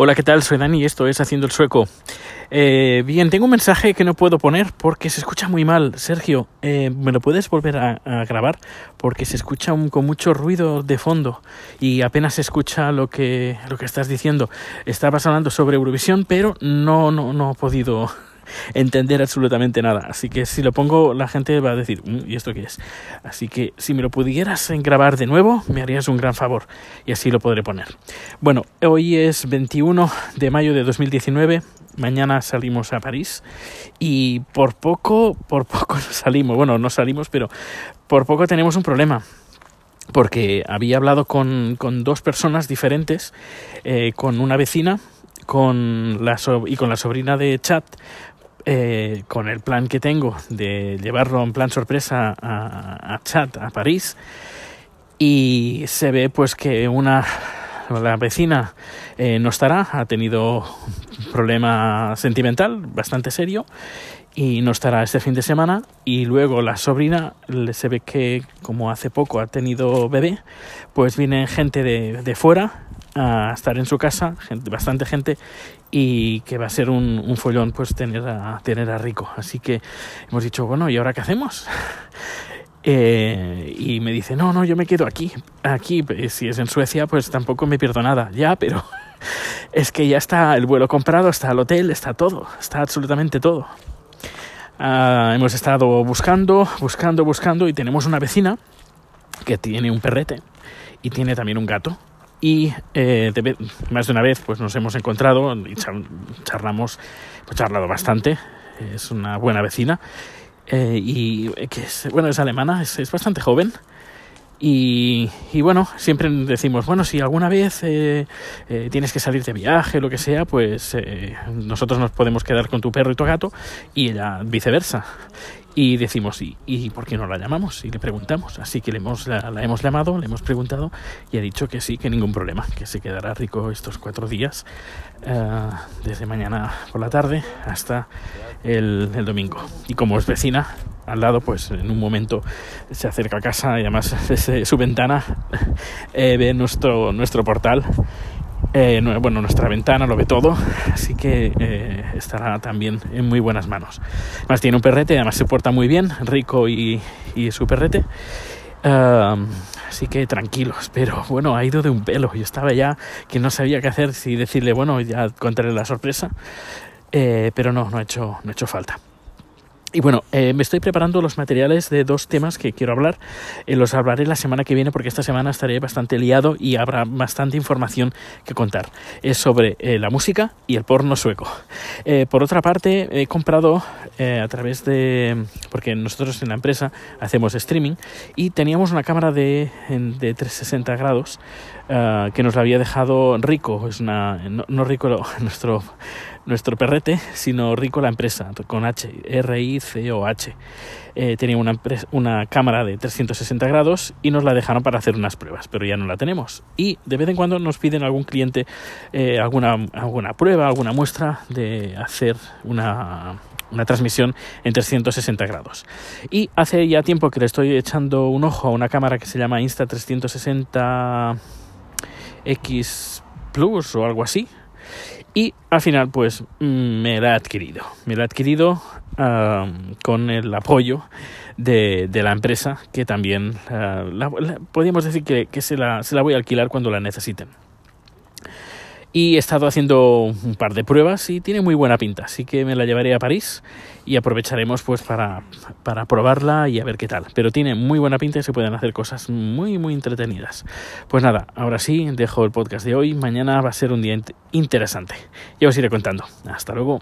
Hola, ¿qué tal? Soy Dani y esto es Haciendo el Sueco. Eh, bien, tengo un mensaje que no puedo poner porque se escucha muy mal. Sergio, eh, ¿me lo puedes volver a, grabar? Porque se escucha con mucho ruido de fondo y apenas se escucha lo que, lo que estás diciendo. Estabas hablando sobre Eurovisión, pero no, no, no he podido entender absolutamente nada. Así que si lo pongo, la gente va a decir, "Mm, ¿y esto qué es? Así que si me lo pudieras grabar de nuevo, me harías un gran favor y así lo podré poner. Bueno, hoy es 21 de mayo de 2019. Mañana salimos a París y por poco, por poco salimos. Bueno, no salimos, pero por poco tenemos un problema porque había hablado con, con dos personas diferentes, eh, con una vecina con la y con la sobrina de Chat, eh, con el plan que tengo de llevarlo en plan sorpresa a, a Chat a París. Y se ve pues que una la vecina eh, no estará, ha tenido un problema sentimental bastante serio y no estará este fin de semana y luego la sobrina se ve que como hace poco ha tenido bebé pues viene gente de, de fuera a estar en su casa bastante gente y que va a ser un, follón pues tener a, tener a Rico así que hemos dicho bueno y ahora qué hacemos Eh, y me dice, no, no, yo me quedo aquí. Aquí, pues, si es en Suecia, pues tampoco me pierdo nada. Ya, pero es que ya está el vuelo comprado, está el hotel, está todo, está absolutamente todo. Ah, hemos estado buscando, buscando, buscando y tenemos una vecina que tiene un perrete y tiene también un gato. Y eh, de más de una vez pues nos hemos encontrado y char- charlamos, pues charlado bastante. Es una buena vecina eh, y eh, que es, bueno, es alemana, es, es bastante joven. Y, y bueno, siempre decimos, bueno, si alguna vez eh, eh, tienes que salir de viaje, lo que sea, pues eh, nosotros nos podemos quedar con tu perro y tu gato y ella viceversa. Y decimos, ¿y, ¿y por qué no la llamamos? Y le preguntamos. Así que le hemos, la, la hemos llamado, le hemos preguntado y ha dicho que sí, que ningún problema, que se quedará rico estos cuatro días, eh, desde mañana por la tarde hasta el, el domingo. Y como es vecina, al lado, pues en un momento se acerca a casa y además desde su ventana eh, ve nuestro, nuestro portal. Eh, no- bueno, nuestra ventana lo ve todo, así que eh, estará también en muy buenas manos. Además tiene un perrete, además se porta muy bien, rico y, y su perrete. Así que tranquilos, pero bueno, ha ido de un pelo. Yo estaba ya que no sabía qué hacer, si decirle, bueno, ya contaré la sorpresa, eh, pero no, no ha hecho, no ha hecho falta. Y bueno, eh, me estoy preparando los materiales de dos temas que quiero hablar. Eh, los hablaré la semana que viene porque esta semana estaré bastante liado y habrá bastante información que contar. Es sobre eh, la música y el porno sueco. Eh, por otra parte, he comprado eh, a través de... porque nosotros en la empresa hacemos streaming y teníamos una cámara de, de 360 grados ah, que nos la había dejado Rico. Es una... no, no Rico, nuestro nuestro perrete, sino Rico la empresa, con H, R-I-C-O-H. Eh, tenía una, una cámara de 360 grados y nos la dejaron para hacer unas pruebas, pero ya no la tenemos. Y de vez en cuando nos piden algún cliente eh, alguna, alguna prueba, alguna muestra de hacer una, una transmisión en 360 grados. Y hace ya tiempo que le estoy echando un ojo a una cámara que se llama Insta360 X Plus o algo así. Y al final, pues mm, me la he adquirido. Me la he adquirido am, con el apoyo de, de la empresa, que también ah, la- la- podríamos decir que, que se, la, se la voy a alquilar cuando la necesiten. Y he estado haciendo un par de pruebas y tiene muy buena pinta, así que me la llevaré a París y aprovecharemos pues para, para probarla y a ver qué tal. Pero tiene muy buena pinta y se pueden hacer cosas muy muy entretenidas. Pues nada, ahora sí, dejo el podcast de hoy. Mañana va a ser un día int- interesante. Ya os iré contando. Hasta luego.